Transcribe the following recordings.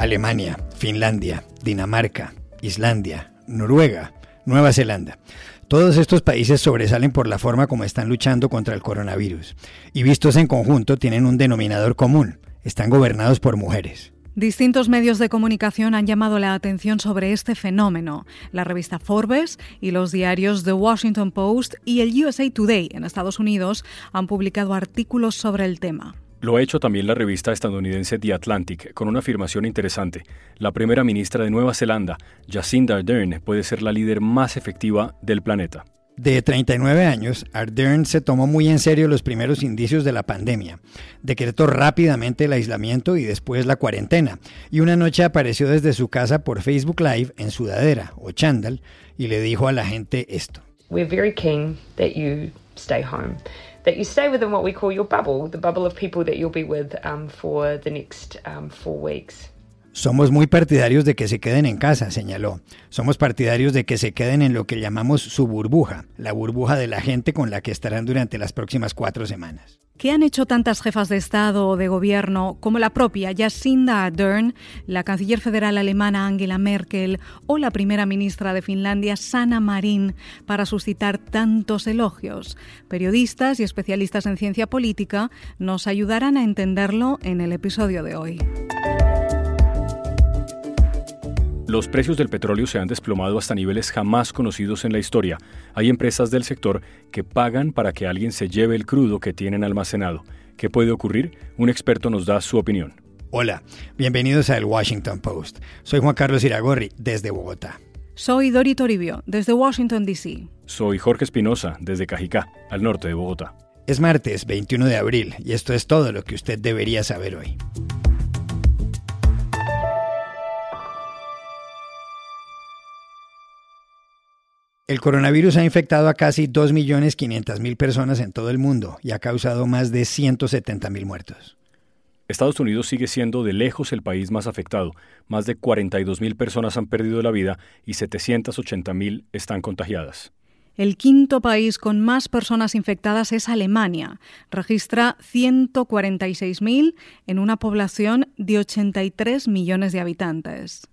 Alemania, Finlandia, Dinamarca, Islandia, Noruega, Nueva Zelanda. Todos estos países sobresalen por la forma como están luchando contra el coronavirus y vistos en conjunto tienen un denominador común, están gobernados por mujeres. Distintos medios de comunicación han llamado la atención sobre este fenómeno. La revista Forbes y los diarios The Washington Post y el USA Today en Estados Unidos han publicado artículos sobre el tema. Lo ha hecho también la revista estadounidense The Atlantic, con una afirmación interesante. La primera ministra de Nueva Zelanda, Jacinda Ardern, puede ser la líder más efectiva del planeta. De 39 años, Ardern se tomó muy en serio los primeros indicios de la pandemia. Decretó rápidamente el aislamiento y después la cuarentena. Y una noche apareció desde su casa por Facebook Live en sudadera o chándal y le dijo a la gente esto. We're very keen that you stay home. That you stay within what we call your bubble, the bubble of people that you'll be with um, for the next um, four weeks. Somos muy partidarios de que se queden en casa, señaló. Somos partidarios de que se queden en lo que llamamos su burbuja, la burbuja de la gente con la que estarán durante las próximas cuatro semanas. ¿Qué han hecho tantas jefas de Estado o de Gobierno como la propia Jacinda Ardern, la canciller federal alemana Angela Merkel o la primera ministra de Finlandia Sanna Marin para suscitar tantos elogios? Periodistas y especialistas en ciencia política nos ayudarán a entenderlo en el episodio de hoy. Los precios del petróleo se han desplomado hasta niveles jamás conocidos en la historia. Hay empresas del sector que pagan para que alguien se lleve el crudo que tienen almacenado. ¿Qué puede ocurrir? Un experto nos da su opinión. Hola, bienvenidos a El Washington Post. Soy Juan Carlos Iragorri, desde Bogotá. Soy Dori Toribio, desde Washington, D.C. Soy Jorge Espinosa, desde Cajicá, al norte de Bogotá. Es martes 21 de abril y esto es todo lo que usted debería saber hoy. El coronavirus ha infectado a casi 2.500.000 personas en todo el mundo y ha causado más de 170.000 muertos. Estados Unidos sigue siendo de lejos el país más afectado. Más de 42.000 personas han perdido la vida y 780.000 están contagiadas. El quinto país con más personas infectadas es Alemania. Registra 146.000 en una población de 83 millones de habitantes.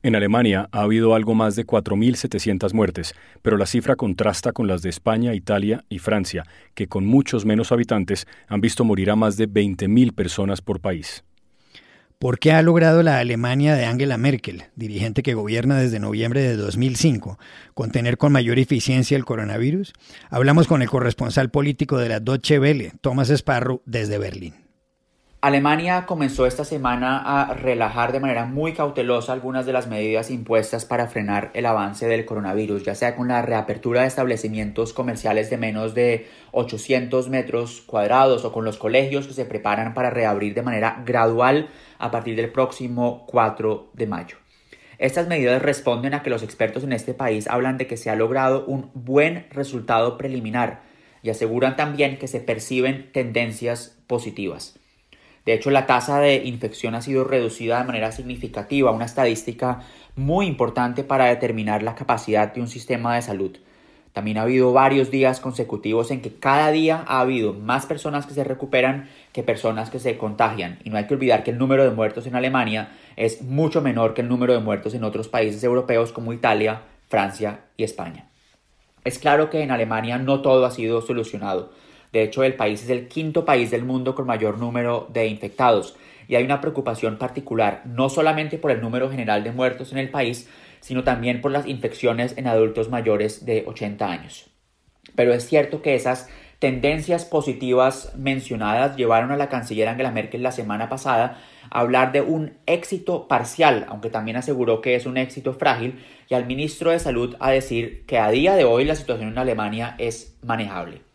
En Alemania ha habido algo más de 4.700 muertes, pero la cifra contrasta con las de España, Italia y Francia, que con muchos menos habitantes han visto morir a más de 20.000 personas por país. ¿Por qué ha logrado la Alemania de Angela Merkel, dirigente que gobierna desde noviembre de 2005, contener con mayor eficiencia el coronavirus? Hablamos con el corresponsal político de la Deutsche Welle, Thomas Sparrow, desde Berlín. Alemania comenzó esta semana a relajar de manera muy cautelosa algunas de las medidas impuestas para frenar el avance del coronavirus, ya sea con la reapertura de establecimientos comerciales de menos de 800 metros cuadrados o con los colegios que se preparan para reabrir de manera gradual a partir del próximo 4 de mayo. Estas medidas responden a que los expertos en este país hablan de que se ha logrado un buen resultado preliminar y aseguran también que se perciben tendencias positivas. De hecho, la tasa de infección ha sido reducida de manera significativa, una estadística muy importante para determinar la capacidad de un sistema de salud. También ha habido varios días consecutivos en que cada día ha habido más personas que se recuperan que personas que se contagian. Y no hay que olvidar que el número de muertos en Alemania es mucho menor que el número de muertos en otros países europeos como Italia, Francia y España. Es claro que en Alemania no todo ha sido solucionado. De hecho, el país es el quinto país del mundo con mayor número de infectados y hay una preocupación particular no solamente por el número general de muertos en el país, sino también por las infecciones en adultos mayores de 80 años. Pero es cierto que esas tendencias positivas mencionadas llevaron a la canciller Angela Merkel la semana pasada a hablar de un éxito parcial, aunque también aseguró que es un éxito frágil, y al ministro de Salud a decir que a día de hoy la situación en Alemania es manejable.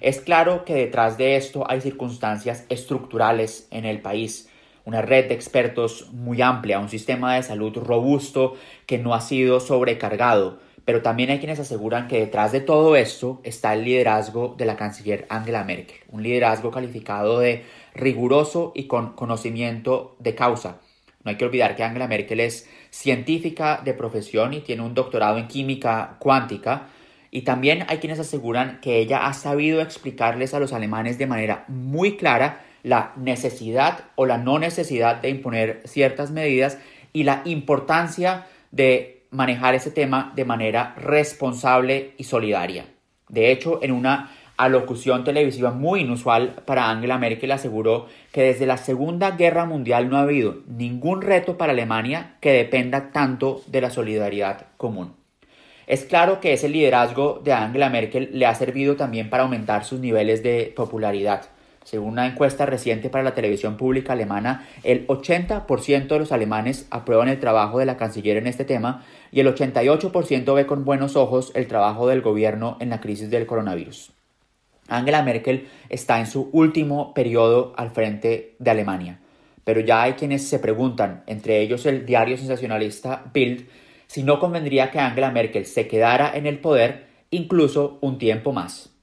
Es claro que detrás de esto hay circunstancias estructurales en el país, una red de expertos muy amplia, un sistema de salud robusto que no ha sido sobrecargado, pero también hay quienes aseguran que detrás de todo esto está el liderazgo de la canciller Angela Merkel, un liderazgo calificado de riguroso y con conocimiento de causa. No hay que olvidar que Angela Merkel es científica de profesión y tiene un doctorado en química cuántica, y también hay quienes aseguran que ella ha sabido explicarles a los alemanes de manera muy clara la necesidad o la no necesidad de imponer ciertas medidas y la importancia de manejar ese tema de manera responsable y solidaria. De hecho, en una alocución televisiva muy inusual para Angela Merkel aseguró que desde la Segunda Guerra Mundial no ha habido ningún reto para Alemania que dependa tanto de la solidaridad común. Es claro que ese liderazgo de Angela Merkel le ha servido también para aumentar sus niveles de popularidad. Según una encuesta reciente para la televisión pública alemana, el 80% de los alemanes aprueban el trabajo de la canciller en este tema y el 88% ve con buenos ojos el trabajo del gobierno en la crisis del coronavirus. Angela Merkel está en su último periodo al frente de Alemania, pero ya hay quienes se preguntan, entre ellos el diario sensacionalista Bild, si no convendría que Angela Merkel se quedara en el poder incluso un tiempo más.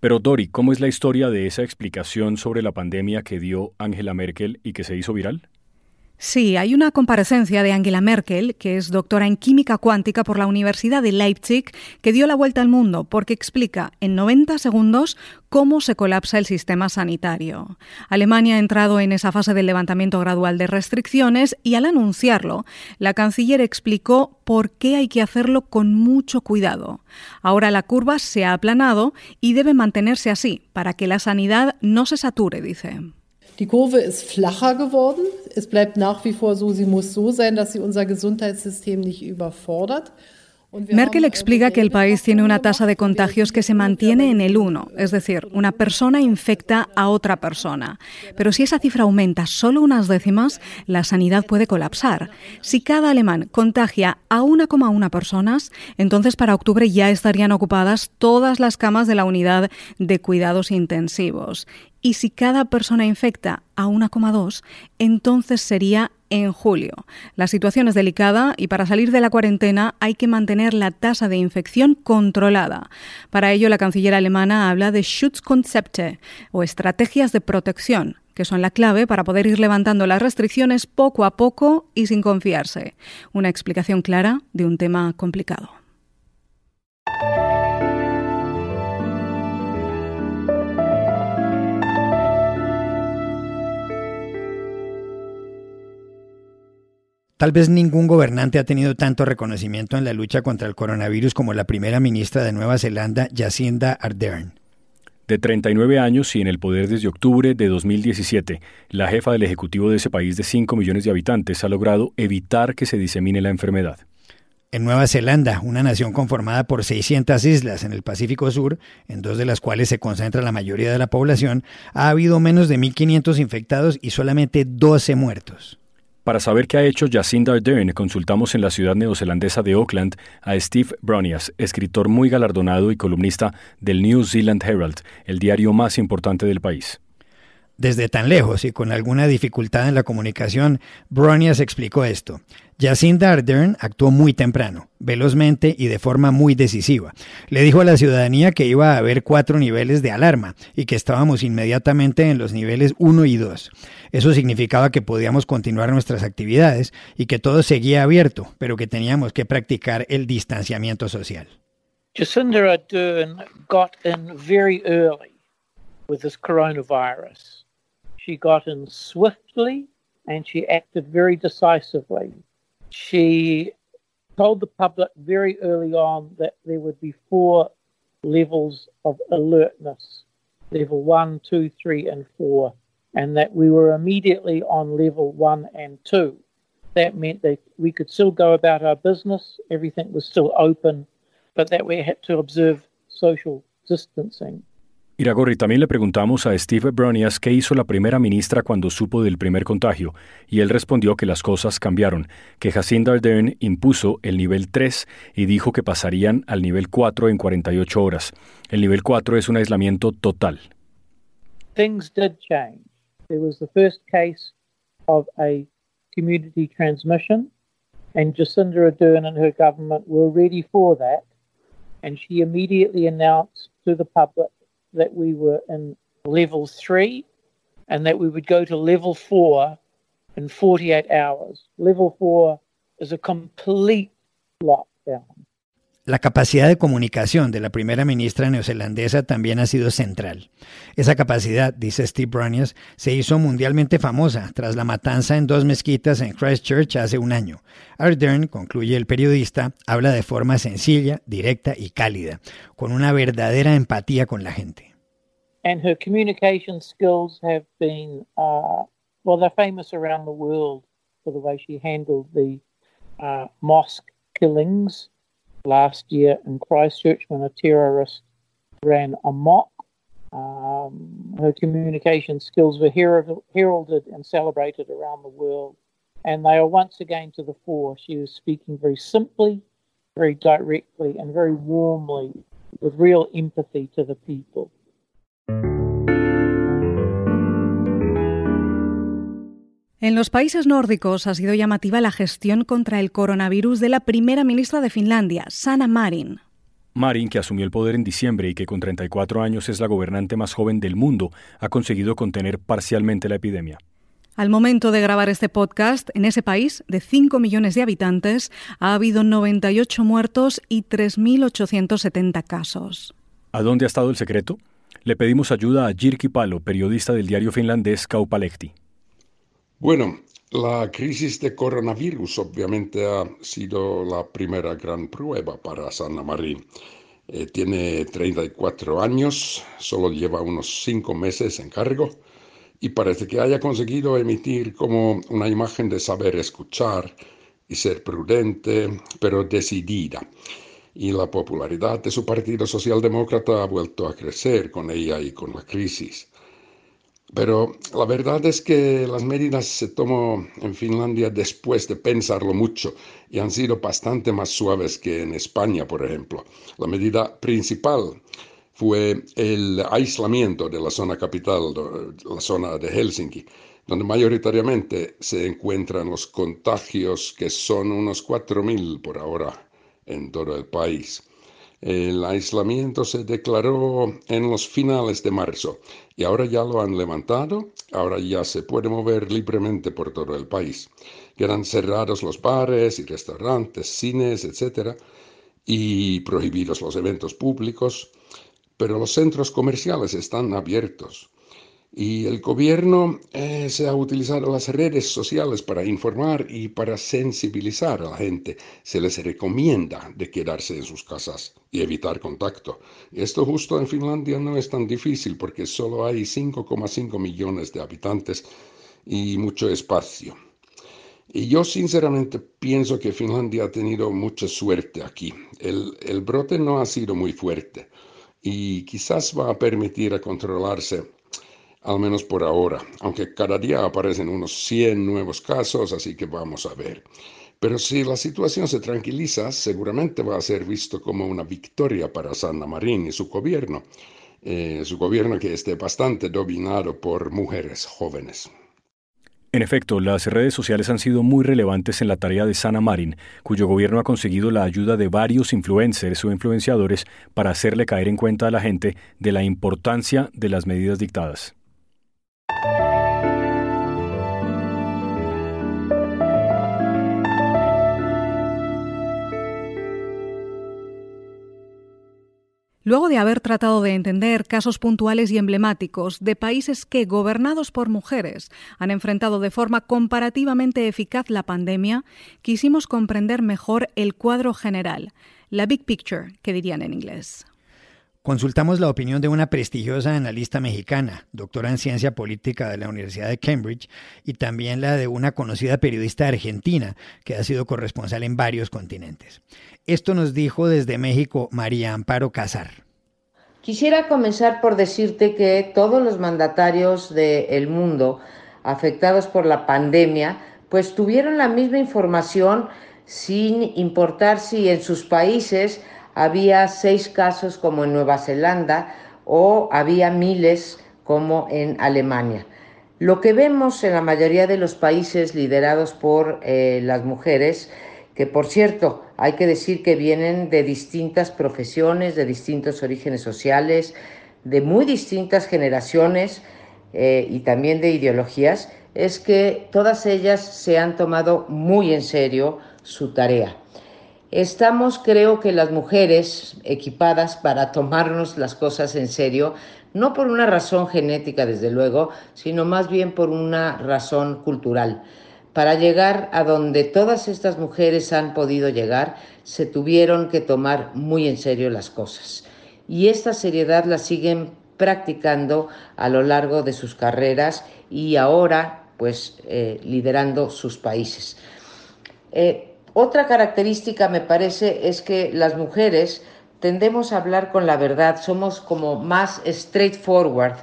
Pero Dori, ¿cómo es la historia de esa explicación sobre la pandemia que dio Angela Merkel y que se hizo viral? Sí, hay una comparecencia de Angela Merkel, que es doctora en química cuántica por la Universidad de Leipzig, que dio la vuelta al mundo porque explica en 90 segundos cómo se colapsa el sistema sanitario. Alemania ha entrado en esa fase del levantamiento gradual de restricciones y al anunciarlo, la canciller explicó por qué hay que hacerlo con mucho cuidado. Ahora la curva se ha aplanado y debe mantenerse así para que la sanidad no se sature, dice. Die Kurve ist flacher geworden. Es bleibt nach wie vor so, sie muss so sein, dass sie unser Gesundheitssystem nicht überfordert. Merkel explica que el país tiene una tasa de contagios que se mantiene en el 1, es decir, una persona infecta a otra persona. Pero si esa cifra aumenta solo unas décimas, la sanidad puede colapsar. Si cada alemán contagia a 1,1 personas, entonces para octubre ya estarían ocupadas todas las camas de la unidad de cuidados intensivos. Y si cada persona infecta a 1,2, entonces sería en julio. La situación es delicada y para salir de la cuarentena hay que mantener la tasa de infección controlada. Para ello, la canciller alemana habla de Schutzkonzepte o estrategias de protección que son la clave para poder ir levantando las restricciones poco a poco y sin confiarse. Una explicación clara de un tema complicado. Tal vez ningún gobernante ha tenido tanto reconocimiento en la lucha contra el coronavirus como la primera ministra de Nueva Zelanda, Jacinda Ardern. De 39 años y en el poder desde octubre de 2017, la jefa del Ejecutivo de ese país de 5 millones de habitantes ha logrado evitar que se disemine la enfermedad. En Nueva Zelanda, una nación conformada por 600 islas en el Pacífico Sur, en dos de las cuales se concentra la mayoría de la población, ha habido menos de 1.500 infectados y solamente 12 muertos. Para saber qué ha hecho Jacinda Ardern, consultamos en la ciudad neozelandesa de Auckland a Steve Bronias, escritor muy galardonado y columnista del New Zealand Herald, el diario más importante del país. Desde tan lejos y con alguna dificultad en la comunicación, Bronias explicó esto. Jacinda Ardern actuó muy temprano, velozmente y de forma muy decisiva. Le dijo a la ciudadanía que iba a haber cuatro niveles de alarma y que estábamos inmediatamente en los niveles 1 y 2. Eso significaba que podíamos continuar nuestras actividades y que todo seguía abierto, pero que teníamos que practicar el distanciamiento social. Jacinda Ardern got in very early with this coronavirus. She got in swiftly and she acted very decisively. She told the public very early on that there would be four levels of alertness level one, two, three, and four. and that we were immediately on level one and two. That meant that we could still go about our business, everything was still open, but that we had to observe social distancing. Iragorri, también le preguntamos a Steve Bronias qué hizo la primera ministra cuando supo del primer contagio, y él respondió que las cosas cambiaron, que Jacinda Ardern impuso el nivel 3 y dijo que pasarían al nivel 4 en 48 horas. El nivel 4 es un aislamiento total. Things did change. there was the first case of a community transmission, and Jacinda Ardern and her government were ready for that. And she immediately announced to the public that we were in level three and that we would go to level four in 48 hours. Level four is a complete lockdown. La capacidad de comunicación de la primera ministra neozelandesa también ha sido central. Esa capacidad, dice Steve Bronius, se hizo mundialmente famosa tras la matanza en dos mezquitas en Christchurch hace un año. Ardern, concluye el periodista, habla de forma sencilla, directa y cálida, con una verdadera empatía con la gente. And her communication skills have been, uh, well, they're famous around the world for the way she handled the uh, mosque killings. Last year in Christchurch when a terrorist ran amok. Um, her communication skills were heralded and celebrated around the world, and they are once again to the fore. She was speaking very simply, very directly, and very warmly with real empathy to the people. En los países nórdicos ha sido llamativa la gestión contra el coronavirus de la primera ministra de Finlandia, Sanna Marin. Marin, que asumió el poder en diciembre y que con 34 años es la gobernante más joven del mundo, ha conseguido contener parcialmente la epidemia. Al momento de grabar este podcast, en ese país de 5 millones de habitantes ha habido 98 muertos y 3.870 casos. ¿A dónde ha estado el secreto? Le pedimos ayuda a Jirki Palo, periodista del diario finlandés Kaupalehti. Bueno, la crisis de coronavirus obviamente ha sido la primera gran prueba para Sanna Marin. Eh, tiene 34 años, solo lleva unos 5 meses en cargo y parece que haya conseguido emitir como una imagen de saber escuchar y ser prudente, pero decidida. Y la popularidad de su partido socialdemócrata ha vuelto a crecer con ella y con la crisis. Pero la verdad es que las medidas se tomó en Finlandia después de pensarlo mucho y han sido bastante más suaves que en España, por ejemplo. La medida principal fue el aislamiento de la zona capital, la zona de Helsinki, donde mayoritariamente se encuentran los contagios, que son unos 4.000 por ahora en todo el país. El aislamiento se declaró en los finales de marzo y ahora ya lo han levantado, ahora ya se puede mover libremente por todo el país. Quedan cerrados los bares y restaurantes, cines, etc. y prohibidos los eventos públicos, pero los centros comerciales están abiertos. Y el gobierno eh, se ha utilizado las redes sociales para informar y para sensibilizar a la gente. Se les recomienda de quedarse en sus casas y evitar contacto. Esto justo en Finlandia no es tan difícil porque solo hay 5,5 millones de habitantes y mucho espacio. Y yo sinceramente pienso que Finlandia ha tenido mucha suerte aquí. El, el brote no ha sido muy fuerte y quizás va a permitir a controlarse al menos por ahora, aunque cada día aparecen unos 100 nuevos casos, así que vamos a ver. Pero si la situación se tranquiliza, seguramente va a ser visto como una victoria para Sanna Marín y su gobierno, eh, su gobierno que esté bastante dominado por mujeres jóvenes. En efecto, las redes sociales han sido muy relevantes en la tarea de Sana Marin, cuyo gobierno ha conseguido la ayuda de varios influencers o influenciadores para hacerle caer en cuenta a la gente de la importancia de las medidas dictadas. Luego de haber tratado de entender casos puntuales y emblemáticos de países que, gobernados por mujeres, han enfrentado de forma comparativamente eficaz la pandemia, quisimos comprender mejor el cuadro general, la big picture, que dirían en inglés. Consultamos la opinión de una prestigiosa analista mexicana, doctora en ciencia política de la Universidad de Cambridge, y también la de una conocida periodista argentina que ha sido corresponsal en varios continentes. Esto nos dijo desde México María Amparo Casar. Quisiera comenzar por decirte que todos los mandatarios del mundo afectados por la pandemia, pues tuvieron la misma información sin importar si en sus países había seis casos como en Nueva Zelanda o había miles como en Alemania. Lo que vemos en la mayoría de los países liderados por eh, las mujeres, que por cierto hay que decir que vienen de distintas profesiones, de distintos orígenes sociales, de muy distintas generaciones eh, y también de ideologías, es que todas ellas se han tomado muy en serio su tarea. Estamos, creo que las mujeres equipadas para tomarnos las cosas en serio, no por una razón genética, desde luego, sino más bien por una razón cultural. Para llegar a donde todas estas mujeres han podido llegar, se tuvieron que tomar muy en serio las cosas. Y esta seriedad la siguen practicando a lo largo de sus carreras y ahora, pues, eh, liderando sus países. Eh, otra característica, me parece, es que las mujeres tendemos a hablar con la verdad, somos como más straightforward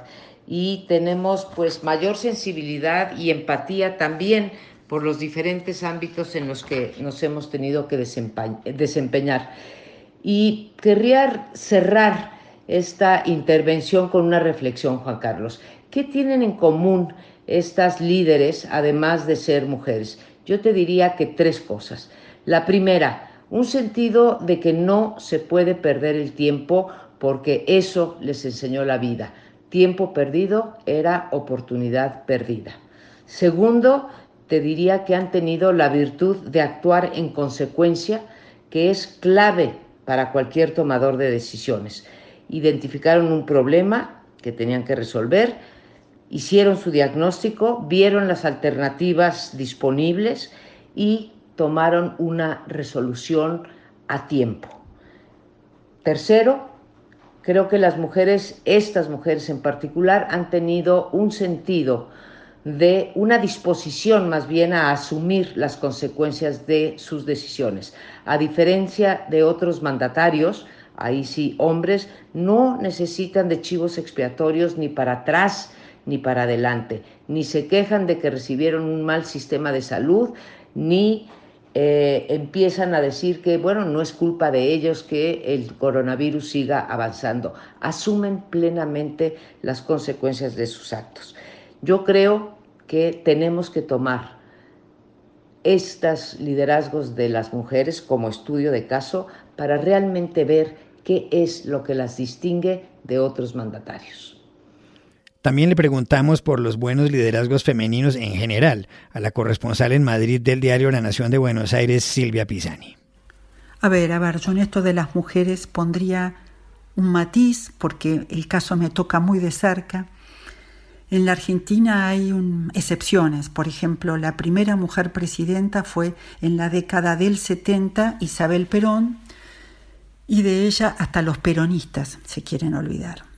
y tenemos pues mayor sensibilidad y empatía también por los diferentes ámbitos en los que nos hemos tenido que desempeñar. Y querría cerrar esta intervención con una reflexión, Juan Carlos. ¿Qué tienen en común estas líderes, además de ser mujeres? Yo te diría que tres cosas. La primera, un sentido de que no se puede perder el tiempo porque eso les enseñó la vida. Tiempo perdido era oportunidad perdida. Segundo, te diría que han tenido la virtud de actuar en consecuencia, que es clave para cualquier tomador de decisiones. Identificaron un problema que tenían que resolver, hicieron su diagnóstico, vieron las alternativas disponibles y tomaron una resolución a tiempo. Tercero, creo que las mujeres, estas mujeres en particular, han tenido un sentido de una disposición más bien a asumir las consecuencias de sus decisiones. A diferencia de otros mandatarios, ahí sí, hombres, no necesitan de chivos expiatorios ni para atrás ni para adelante, ni se quejan de que recibieron un mal sistema de salud, ni eh, empiezan a decir que, bueno, no es culpa de ellos que el coronavirus siga avanzando. Asumen plenamente las consecuencias de sus actos. Yo creo que tenemos que tomar estos liderazgos de las mujeres como estudio de caso para realmente ver qué es lo que las distingue de otros mandatarios. También le preguntamos por los buenos liderazgos femeninos en general a la corresponsal en Madrid del diario La Nación de Buenos Aires, Silvia Pisani. A ver, a ver, yo en esto de las mujeres pondría un matiz, porque el caso me toca muy de cerca. En la Argentina hay excepciones. Por ejemplo, la primera mujer presidenta fue en la década del 70 Isabel Perón, y de ella hasta los peronistas se quieren olvidar.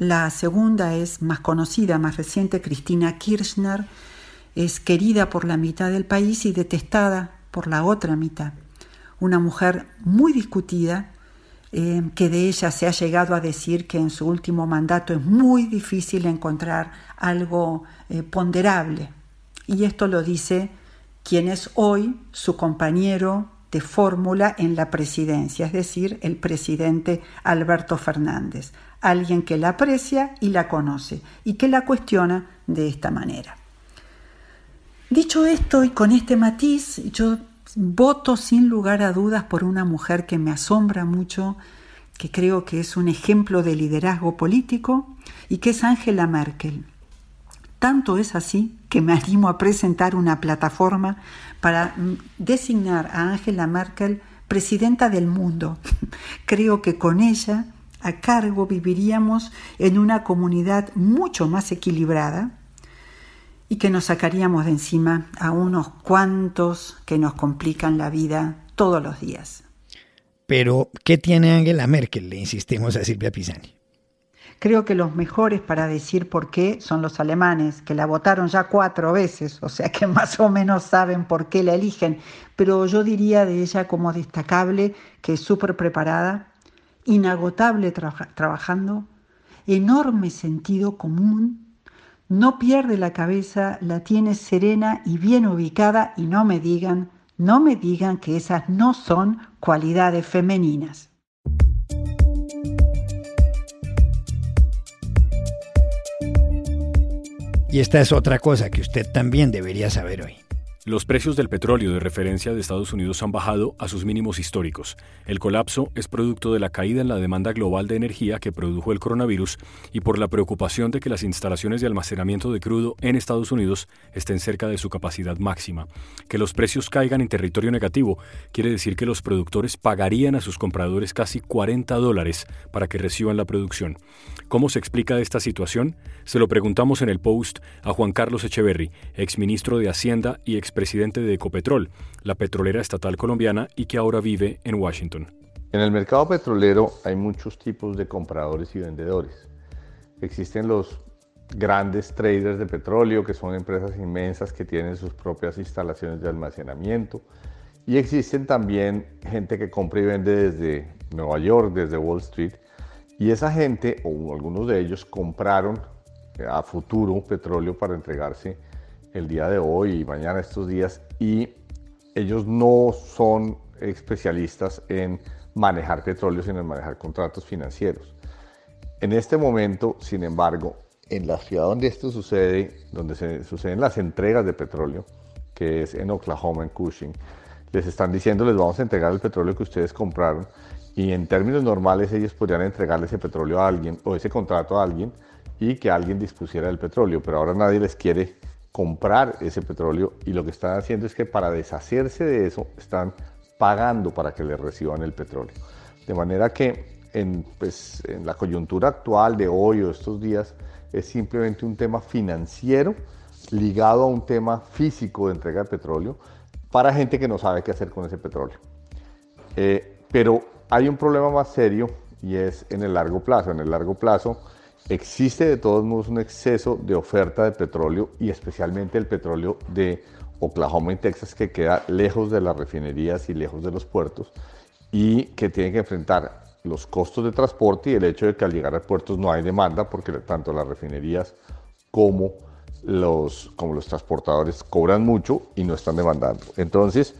La segunda es más conocida, más reciente, Cristina Kirchner, es querida por la mitad del país y detestada por la otra mitad. Una mujer muy discutida, eh, que de ella se ha llegado a decir que en su último mandato es muy difícil encontrar algo eh, ponderable. Y esto lo dice quien es hoy su compañero de fórmula en la presidencia, es decir, el presidente Alberto Fernández alguien que la aprecia y la conoce y que la cuestiona de esta manera. Dicho esto y con este matiz, yo voto sin lugar a dudas por una mujer que me asombra mucho, que creo que es un ejemplo de liderazgo político y que es Angela Merkel. Tanto es así que me animo a presentar una plataforma para designar a Angela Merkel presidenta del mundo. Creo que con ella a cargo viviríamos en una comunidad mucho más equilibrada y que nos sacaríamos de encima a unos cuantos que nos complican la vida todos los días. Pero, ¿qué tiene Angela Merkel? Le insistimos a Silvia Pisani. Creo que los mejores para decir por qué son los alemanes, que la votaron ya cuatro veces, o sea que más o menos saben por qué la eligen, pero yo diría de ella como destacable que es súper preparada, inagotable trabajando, enorme sentido común, no pierde la cabeza, la tiene serena y bien ubicada y no me digan, no me digan que esas no son cualidades femeninas. Y esta es otra cosa que usted también debería saber hoy. Los precios del petróleo de referencia de Estados Unidos han bajado a sus mínimos históricos. El colapso es producto de la caída en la demanda global de energía que produjo el coronavirus y por la preocupación de que las instalaciones de almacenamiento de crudo en Estados Unidos estén cerca de su capacidad máxima. Que los precios caigan en territorio negativo quiere decir que los productores pagarían a sus compradores casi 40 dólares para que reciban la producción. ¿Cómo se explica esta situación? Se lo preguntamos en el post a Juan Carlos Echeverry, exministro de Hacienda y ex presidente de Ecopetrol, la petrolera estatal colombiana y que ahora vive en Washington. En el mercado petrolero hay muchos tipos de compradores y vendedores. Existen los grandes traders de petróleo, que son empresas inmensas que tienen sus propias instalaciones de almacenamiento. Y existen también gente que compra y vende desde Nueva York, desde Wall Street. Y esa gente, o algunos de ellos, compraron a futuro petróleo para entregarse el día de hoy y mañana estos días y ellos no son especialistas en manejar petróleo, sino en manejar contratos financieros. En este momento, sin embargo, en la ciudad donde esto sucede, donde se suceden las entregas de petróleo, que es en Oklahoma, en Cushing, les están diciendo, les vamos a entregar el petróleo que ustedes compraron y en términos normales ellos podrían entregarle ese petróleo a alguien o ese contrato a alguien y que alguien dispusiera del petróleo, pero ahora nadie les quiere comprar ese petróleo y lo que están haciendo es que para deshacerse de eso están pagando para que le reciban el petróleo. De manera que en, pues, en la coyuntura actual de hoy o estos días es simplemente un tema financiero ligado a un tema físico de entrega de petróleo para gente que no sabe qué hacer con ese petróleo. Eh, pero hay un problema más serio y es en el largo plazo. En el largo plazo Existe de todos modos un exceso de oferta de petróleo y especialmente el petróleo de Oklahoma y Texas que queda lejos de las refinerías y lejos de los puertos y que tiene que enfrentar los costos de transporte y el hecho de que al llegar a puertos no hay demanda porque tanto las refinerías como los, como los transportadores cobran mucho y no están demandando. Entonces,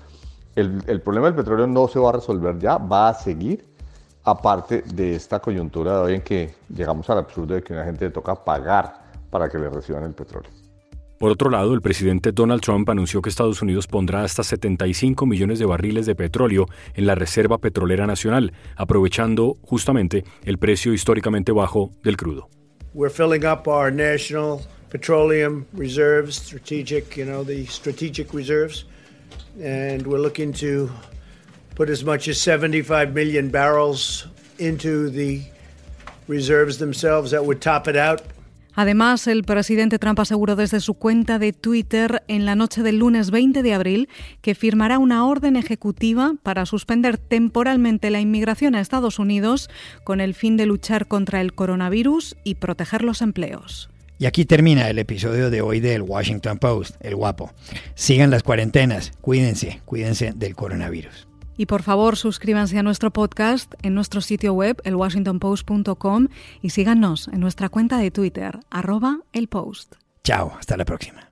el, el problema del petróleo no se va a resolver ya, va a seguir aparte de esta coyuntura de hoy en que llegamos al absurdo de que a una gente le toca pagar para que le reciban el petróleo. Por otro lado, el presidente Donald Trump anunció que Estados Unidos pondrá hasta 75 millones de barriles de petróleo en la Reserva Petrolera Nacional, aprovechando justamente el precio históricamente bajo del crudo. We're filling up our national petroleum reserves, strategic, you know, the strategic reserves, and we're looking to put as much as 75 million barrels into the reserves themselves that would top it out. Además, el presidente Trump aseguró desde su cuenta de Twitter en la noche del lunes 20 de abril que firmará una orden ejecutiva para suspender temporalmente la inmigración a Estados Unidos con el fin de luchar contra el coronavirus y proteger los empleos. Y aquí termina el episodio de hoy del Washington Post, el guapo. Sigan las cuarentenas, cuídense, cuídense del coronavirus. Y por favor, suscríbanse a nuestro podcast en nuestro sitio web, elwashingtonpost.com, y síganos en nuestra cuenta de Twitter, arroba. Chao, hasta la próxima.